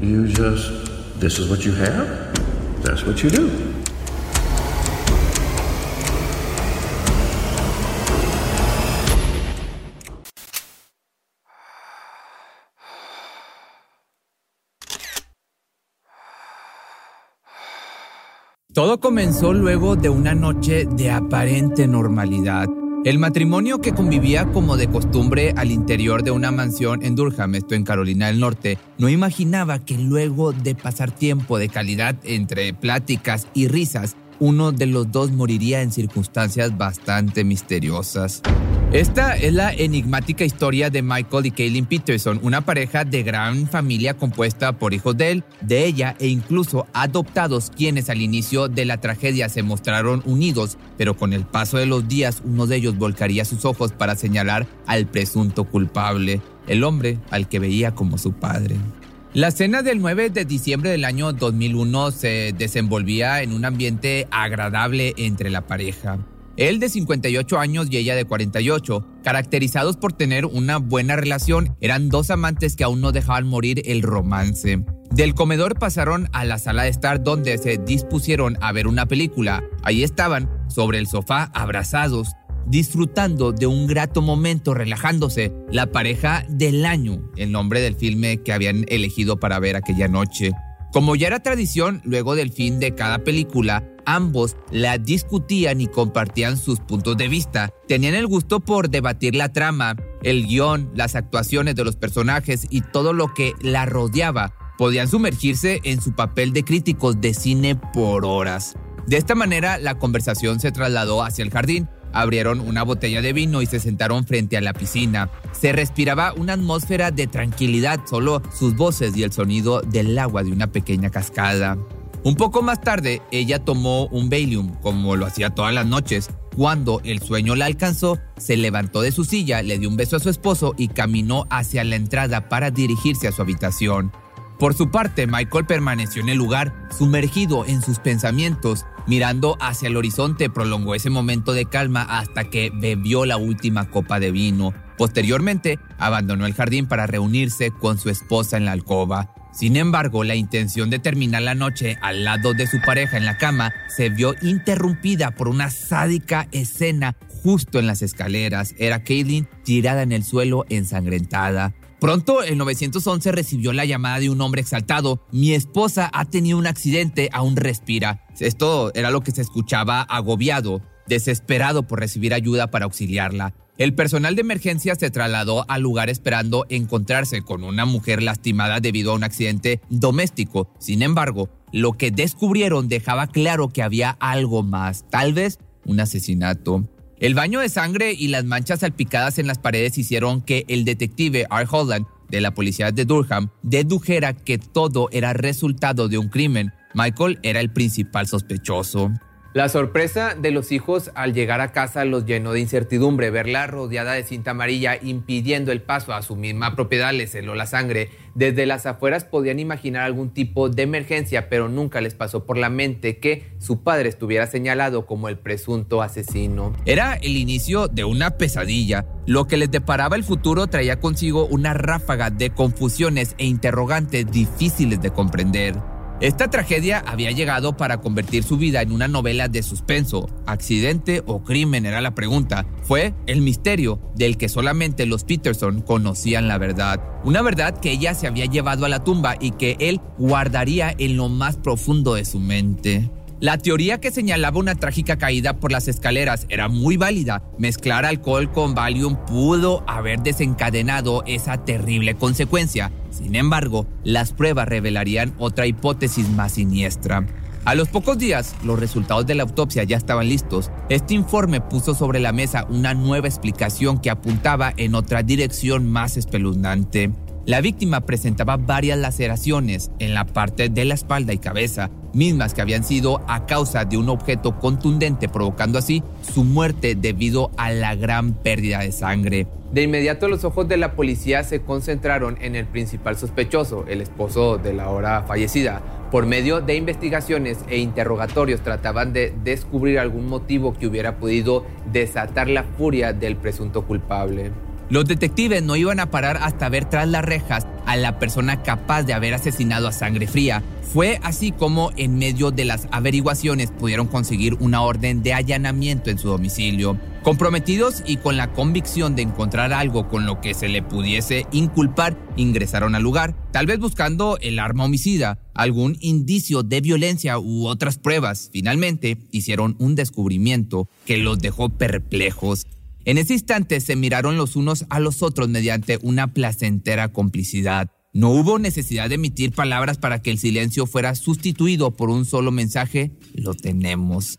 You just, this is what you have, that's what you do. Todo comenzó luego de una noche de aparente normalidad. El matrimonio que convivía como de costumbre al interior de una mansión en Durham, esto en Carolina del Norte, no imaginaba que luego de pasar tiempo de calidad entre pláticas y risas, uno de los dos moriría en circunstancias bastante misteriosas. Esta es la enigmática historia de Michael y Kaylin Peterson, una pareja de gran familia compuesta por hijos de él, de ella e incluso adoptados quienes al inicio de la tragedia se mostraron unidos, pero con el paso de los días uno de ellos volcaría sus ojos para señalar al presunto culpable, el hombre al que veía como su padre. La cena del 9 de diciembre del año 2001 se desenvolvía en un ambiente agradable entre la pareja. Él de 58 años y ella de 48, caracterizados por tener una buena relación, eran dos amantes que aún no dejaban morir el romance. Del comedor pasaron a la sala de estar donde se dispusieron a ver una película. Ahí estaban, sobre el sofá, abrazados, disfrutando de un grato momento, relajándose, la pareja del año, el nombre del filme que habían elegido para ver aquella noche. Como ya era tradición, luego del fin de cada película, ambos la discutían y compartían sus puntos de vista. Tenían el gusto por debatir la trama, el guion, las actuaciones de los personajes y todo lo que la rodeaba. Podían sumergirse en su papel de críticos de cine por horas. De esta manera, la conversación se trasladó hacia el jardín, Abrieron una botella de vino y se sentaron frente a la piscina. Se respiraba una atmósfera de tranquilidad, solo sus voces y el sonido del agua de una pequeña cascada. Un poco más tarde, ella tomó un Valium, como lo hacía todas las noches. Cuando el sueño la alcanzó, se levantó de su silla, le dio un beso a su esposo y caminó hacia la entrada para dirigirse a su habitación. Por su parte, Michael permaneció en el lugar, sumergido en sus pensamientos, mirando hacia el horizonte, prolongó ese momento de calma hasta que bebió la última copa de vino. Posteriormente, abandonó el jardín para reunirse con su esposa en la alcoba. Sin embargo, la intención de terminar la noche al lado de su pareja en la cama se vio interrumpida por una sádica escena justo en las escaleras. Era Caitlin tirada en el suelo ensangrentada. Pronto, el 911 recibió la llamada de un hombre exaltado. Mi esposa ha tenido un accidente, aún respira. Esto era lo que se escuchaba agobiado, desesperado por recibir ayuda para auxiliarla. El personal de emergencia se trasladó al lugar esperando encontrarse con una mujer lastimada debido a un accidente doméstico. Sin embargo, lo que descubrieron dejaba claro que había algo más, tal vez un asesinato. El baño de sangre y las manchas salpicadas en las paredes hicieron que el detective Art Holland de la policía de Durham dedujera que todo era resultado de un crimen. Michael era el principal sospechoso. La sorpresa de los hijos al llegar a casa los llenó de incertidumbre. Verla rodeada de cinta amarilla impidiendo el paso a su misma propiedad les heló la sangre. Desde las afueras podían imaginar algún tipo de emergencia, pero nunca les pasó por la mente que su padre estuviera señalado como el presunto asesino. Era el inicio de una pesadilla. Lo que les deparaba el futuro traía consigo una ráfaga de confusiones e interrogantes difíciles de comprender. Esta tragedia había llegado para convertir su vida en una novela de suspenso. ¿Accidente o crimen? Era la pregunta. Fue el misterio del que solamente los Peterson conocían la verdad. Una verdad que ella se había llevado a la tumba y que él guardaría en lo más profundo de su mente. La teoría que señalaba una trágica caída por las escaleras era muy válida. Mezclar alcohol con Valium pudo haber desencadenado esa terrible consecuencia. Sin embargo, las pruebas revelarían otra hipótesis más siniestra. A los pocos días, los resultados de la autopsia ya estaban listos. Este informe puso sobre la mesa una nueva explicación que apuntaba en otra dirección más espeluznante. La víctima presentaba varias laceraciones en la parte de la espalda y cabeza, mismas que habían sido a causa de un objeto contundente, provocando así su muerte debido a la gran pérdida de sangre. De inmediato los ojos de la policía se concentraron en el principal sospechoso, el esposo de la ahora fallecida. Por medio de investigaciones e interrogatorios trataban de descubrir algún motivo que hubiera podido desatar la furia del presunto culpable. Los detectives no iban a parar hasta ver tras las rejas a la persona capaz de haber asesinado a sangre fría. Fue así como en medio de las averiguaciones pudieron conseguir una orden de allanamiento en su domicilio. Comprometidos y con la convicción de encontrar algo con lo que se le pudiese inculpar, ingresaron al lugar, tal vez buscando el arma homicida, algún indicio de violencia u otras pruebas. Finalmente, hicieron un descubrimiento que los dejó perplejos. En ese instante se miraron los unos a los otros mediante una placentera complicidad. No hubo necesidad de emitir palabras para que el silencio fuera sustituido por un solo mensaje, lo tenemos.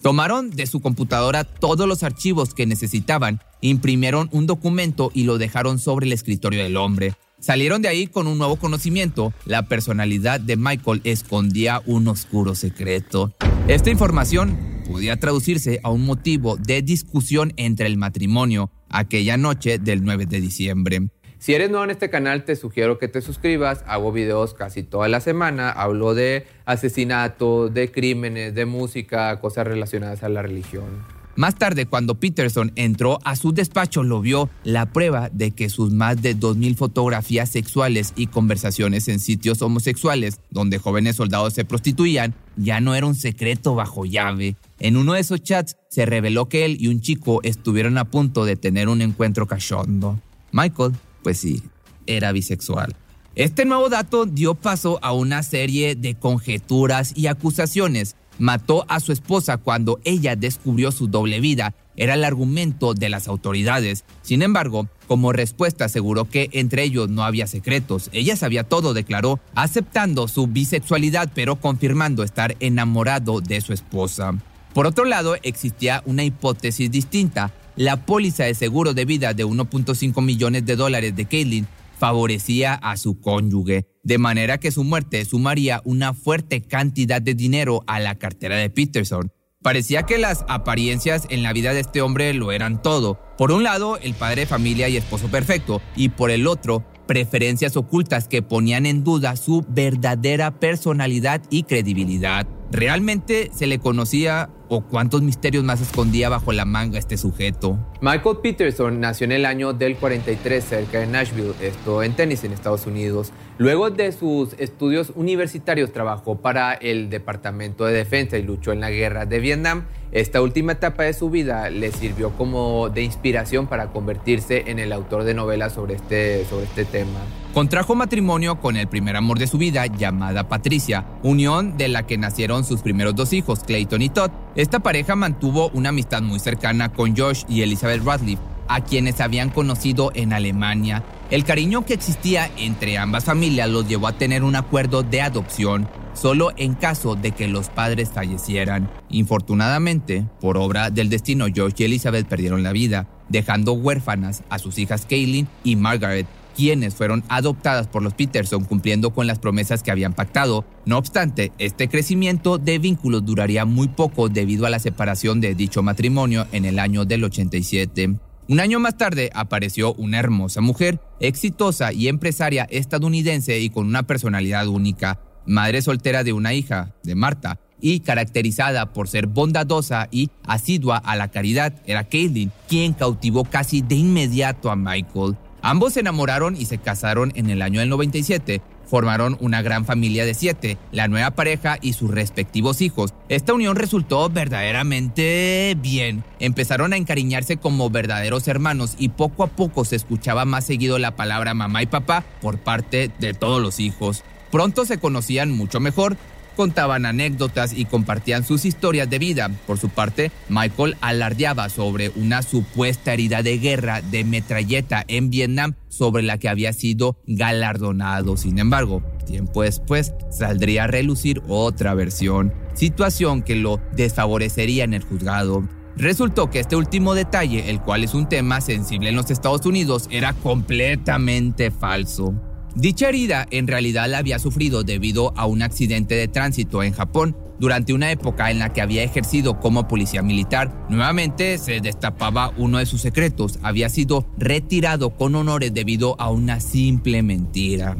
Tomaron de su computadora todos los archivos que necesitaban, imprimieron un documento y lo dejaron sobre el escritorio del hombre. Salieron de ahí con un nuevo conocimiento. La personalidad de Michael escondía un oscuro secreto. Esta información podía traducirse a un motivo de discusión entre el matrimonio aquella noche del 9 de diciembre. Si eres nuevo en este canal, te sugiero que te suscribas. Hago videos casi toda la semana. Hablo de asesinatos, de crímenes, de música, cosas relacionadas a la religión. Más tarde, cuando Peterson entró a su despacho, lo vio la prueba de que sus más de 2.000 fotografías sexuales y conversaciones en sitios homosexuales, donde jóvenes soldados se prostituían, ya no era un secreto bajo llave. En uno de esos chats se reveló que él y un chico estuvieron a punto de tener un encuentro cachondo. Michael, pues sí, era bisexual. Este nuevo dato dio paso a una serie de conjeturas y acusaciones mató a su esposa cuando ella descubrió su doble vida. Era el argumento de las autoridades. Sin embargo, como respuesta aseguró que entre ellos no había secretos. Ella sabía todo, declaró, aceptando su bisexualidad pero confirmando estar enamorado de su esposa. Por otro lado, existía una hipótesis distinta. La póliza de seguro de vida de 1.5 millones de dólares de Caitlin favorecía a su cónyuge, de manera que su muerte sumaría una fuerte cantidad de dinero a la cartera de Peterson. Parecía que las apariencias en la vida de este hombre lo eran todo. Por un lado, el padre de familia y esposo perfecto, y por el otro, preferencias ocultas que ponían en duda su verdadera personalidad y credibilidad. ¿Realmente se le conocía o cuántos misterios más escondía bajo la manga este sujeto? Michael Peterson nació en el año del 43 cerca de Nashville, esto en Tennessee, en Estados Unidos. Luego de sus estudios universitarios trabajó para el Departamento de Defensa y luchó en la guerra de Vietnam. Esta última etapa de su vida le sirvió como de inspiración para convertirse en el autor de novelas sobre este, sobre este tema. Contrajo matrimonio con el primer amor de su vida, llamada Patricia, unión de la que nacieron sus primeros dos hijos, Clayton y Todd. Esta pareja mantuvo una amistad muy cercana con Josh y Elizabeth Radcliffe, a quienes habían conocido en Alemania. El cariño que existía entre ambas familias los llevó a tener un acuerdo de adopción solo en caso de que los padres fallecieran. Infortunadamente, por obra del destino, Josh y Elizabeth perdieron la vida, dejando huérfanas a sus hijas Kaylin y Margaret, quienes fueron adoptadas por los Peterson cumpliendo con las promesas que habían pactado. No obstante, este crecimiento de vínculos duraría muy poco debido a la separación de dicho matrimonio en el año del 87. Un año más tarde apareció una hermosa mujer, exitosa y empresaria estadounidense y con una personalidad única, madre soltera de una hija, de Marta, y caracterizada por ser bondadosa y asidua a la caridad, era Caitlin, quien cautivó casi de inmediato a Michael. Ambos se enamoraron y se casaron en el año del 97, Formaron una gran familia de siete, la nueva pareja y sus respectivos hijos. Esta unión resultó verdaderamente bien. Empezaron a encariñarse como verdaderos hermanos y poco a poco se escuchaba más seguido la palabra mamá y papá por parte de todos los hijos. Pronto se conocían mucho mejor contaban anécdotas y compartían sus historias de vida. Por su parte, Michael alardeaba sobre una supuesta herida de guerra de metralleta en Vietnam sobre la que había sido galardonado. Sin embargo, tiempo después saldría a relucir otra versión, situación que lo desfavorecería en el juzgado. Resultó que este último detalle, el cual es un tema sensible en los Estados Unidos, era completamente falso. Dicha herida en realidad la había sufrido debido a un accidente de tránsito en Japón durante una época en la que había ejercido como policía militar. Nuevamente se destapaba uno de sus secretos. Había sido retirado con honores debido a una simple mentira.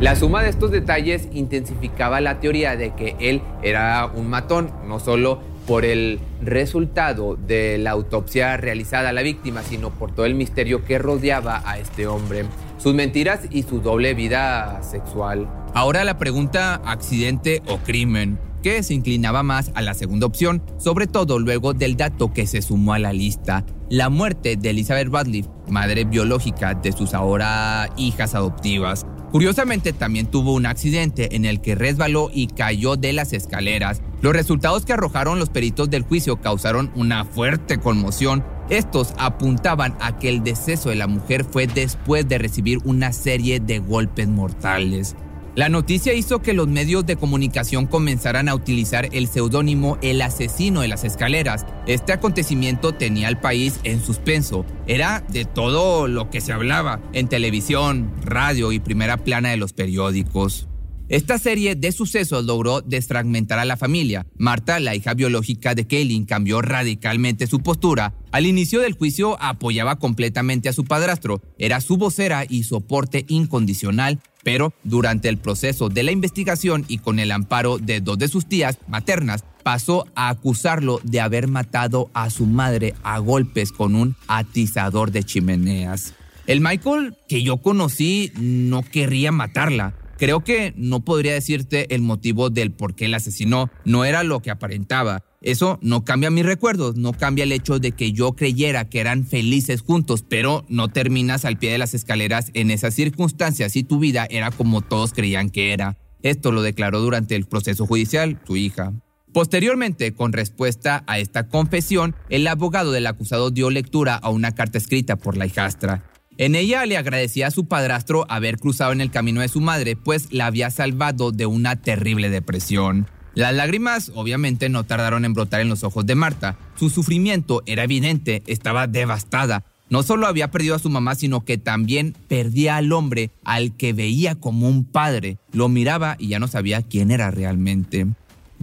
La suma de estos detalles intensificaba la teoría de que él era un matón, no solo por el resultado de la autopsia realizada a la víctima, sino por todo el misterio que rodeaba a este hombre sus mentiras y su doble vida sexual. Ahora la pregunta accidente o crimen, que se inclinaba más a la segunda opción, sobre todo luego del dato que se sumó a la lista, la muerte de Elizabeth Radcliffe, madre biológica de sus ahora hijas adoptivas. Curiosamente también tuvo un accidente en el que resbaló y cayó de las escaleras. Los resultados que arrojaron los peritos del juicio causaron una fuerte conmoción estos apuntaban a que el deceso de la mujer fue después de recibir una serie de golpes mortales. La noticia hizo que los medios de comunicación comenzaran a utilizar el seudónimo El asesino de las escaleras. Este acontecimiento tenía al país en suspenso. Era de todo lo que se hablaba en televisión, radio y primera plana de los periódicos. Esta serie de sucesos logró desfragmentar a la familia. Marta, la hija biológica de Kaylin, cambió radicalmente su postura. Al inicio del juicio apoyaba completamente a su padrastro, era su vocera y soporte incondicional, pero durante el proceso de la investigación y con el amparo de dos de sus tías maternas, pasó a acusarlo de haber matado a su madre a golpes con un atizador de chimeneas. El Michael que yo conocí no querría matarla Creo que no podría decirte el motivo del por qué el asesinó, no era lo que aparentaba. Eso no cambia mis recuerdos, no cambia el hecho de que yo creyera que eran felices juntos, pero no terminas al pie de las escaleras en esas circunstancias y tu vida era como todos creían que era. Esto lo declaró durante el proceso judicial su hija. Posteriormente, con respuesta a esta confesión, el abogado del acusado dio lectura a una carta escrita por la hijastra. En ella le agradecía a su padrastro haber cruzado en el camino de su madre, pues la había salvado de una terrible depresión. Las lágrimas obviamente no tardaron en brotar en los ojos de Marta. Su sufrimiento era evidente, estaba devastada. No solo había perdido a su mamá, sino que también perdía al hombre al que veía como un padre. Lo miraba y ya no sabía quién era realmente.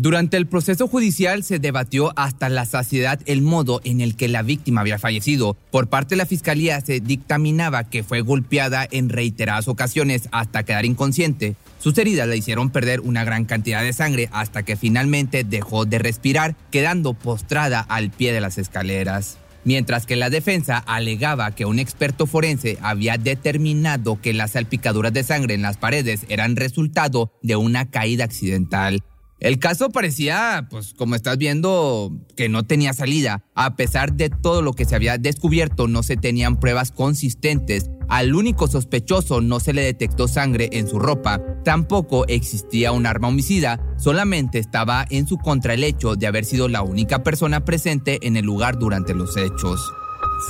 Durante el proceso judicial se debatió hasta la saciedad el modo en el que la víctima había fallecido. Por parte de la fiscalía se dictaminaba que fue golpeada en reiteradas ocasiones hasta quedar inconsciente. Sus heridas le hicieron perder una gran cantidad de sangre hasta que finalmente dejó de respirar, quedando postrada al pie de las escaleras. Mientras que la defensa alegaba que un experto forense había determinado que las salpicaduras de sangre en las paredes eran resultado de una caída accidental. El caso parecía, pues como estás viendo, que no tenía salida. A pesar de todo lo que se había descubierto, no se tenían pruebas consistentes. Al único sospechoso no se le detectó sangre en su ropa. Tampoco existía un arma homicida. Solamente estaba en su contra el hecho de haber sido la única persona presente en el lugar durante los hechos.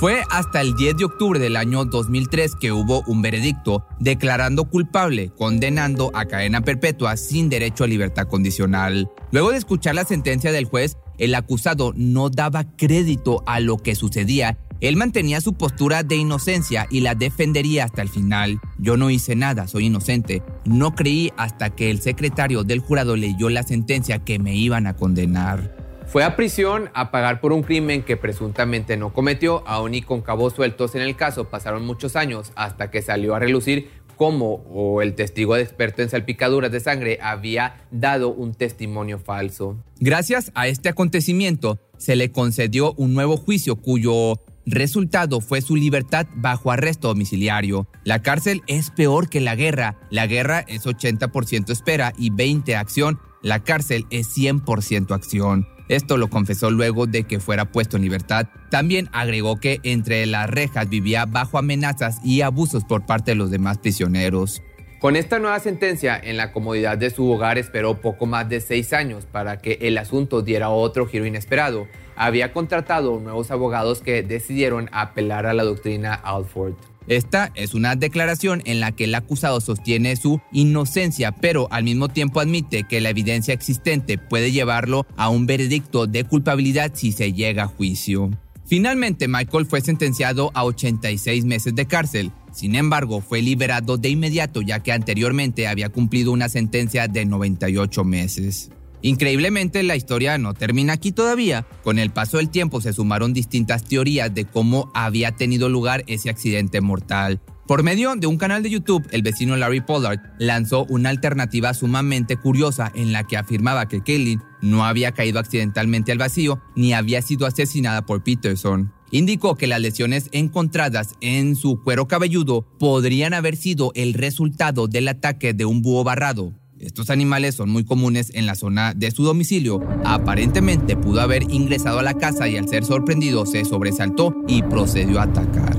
Fue hasta el 10 de octubre del año 2003 que hubo un veredicto declarando culpable, condenando a cadena perpetua sin derecho a libertad condicional. Luego de escuchar la sentencia del juez, el acusado no daba crédito a lo que sucedía Él mantenía su postura de inocencia y la defendería hasta el final. Yo no hice nada, soy inocente. No creí hasta que el secretario del jurado leyó la sentencia que me iban a condenar. Fue a prisión a pagar por un crimen que presuntamente no cometió, aún y con cabos sueltos en el caso pasaron muchos años hasta que salió a relucir cómo el testigo experto en salpicaduras de sangre había dado un testimonio falso. Gracias a este acontecimiento se le concedió un nuevo juicio cuyo resultado fue su libertad bajo arresto domiciliario. La cárcel es peor que la guerra. La guerra es 80% espera y 20% acción. La cárcel es 100% acción. Esto lo confesó luego de que fuera puesto en libertad. También agregó que entre las rejas vivía bajo amenazas y abusos por parte de los demás prisioneros. Con esta nueva sentencia, en la comodidad de su hogar esperó poco más de seis años para que el asunto diera otro giro inesperado. Había contratado nuevos abogados que decidieron apelar a la doctrina Alford. Esta es una declaración en la que el acusado sostiene su inocencia, pero al mismo tiempo admite que la evidencia existente puede llevarlo a un veredicto de culpabilidad si se llega a juicio. Finalmente, Michael fue sentenciado a 86 meses de cárcel. Sin embargo, fue liberado de inmediato ya que anteriormente había cumplido una sentencia de 98 meses. Increíblemente, la historia no termina aquí todavía. Con el paso del tiempo se sumaron distintas teorías de cómo había tenido lugar ese accidente mortal. Por medio de un canal de YouTube, el vecino Larry Pollard lanzó una alternativa sumamente curiosa en la que afirmaba que Kaylin no había caído accidentalmente al vacío ni había sido asesinada por Peterson. Indicó que las lesiones encontradas en su cuero cabelludo podrían haber sido el resultado del ataque de un búho barrado, estos animales son muy comunes en la zona de su domicilio. Aparentemente pudo haber ingresado a la casa y al ser sorprendido se sobresaltó y procedió a atacar.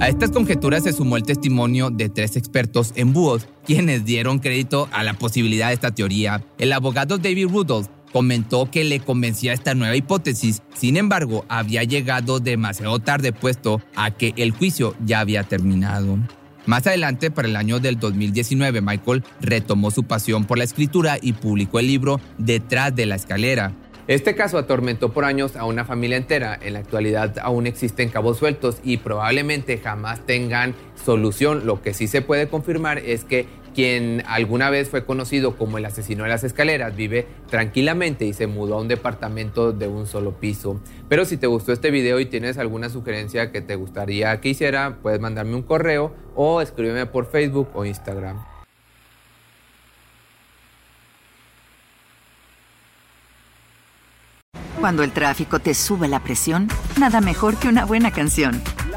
A estas conjeturas se sumó el testimonio de tres expertos en búhos, quienes dieron crédito a la posibilidad de esta teoría. El abogado David Rudolph comentó que le convencía esta nueva hipótesis, sin embargo, había llegado demasiado tarde puesto a que el juicio ya había terminado. Más adelante, para el año del 2019, Michael retomó su pasión por la escritura y publicó el libro Detrás de la escalera. Este caso atormentó por años a una familia entera. En la actualidad aún existen cabos sueltos y probablemente jamás tengan solución. Lo que sí se puede confirmar es que quien alguna vez fue conocido como el asesino de las escaleras, vive tranquilamente y se mudó a un departamento de un solo piso. Pero si te gustó este video y tienes alguna sugerencia que te gustaría que hiciera, puedes mandarme un correo o escríbeme por Facebook o Instagram. Cuando el tráfico te sube la presión, nada mejor que una buena canción.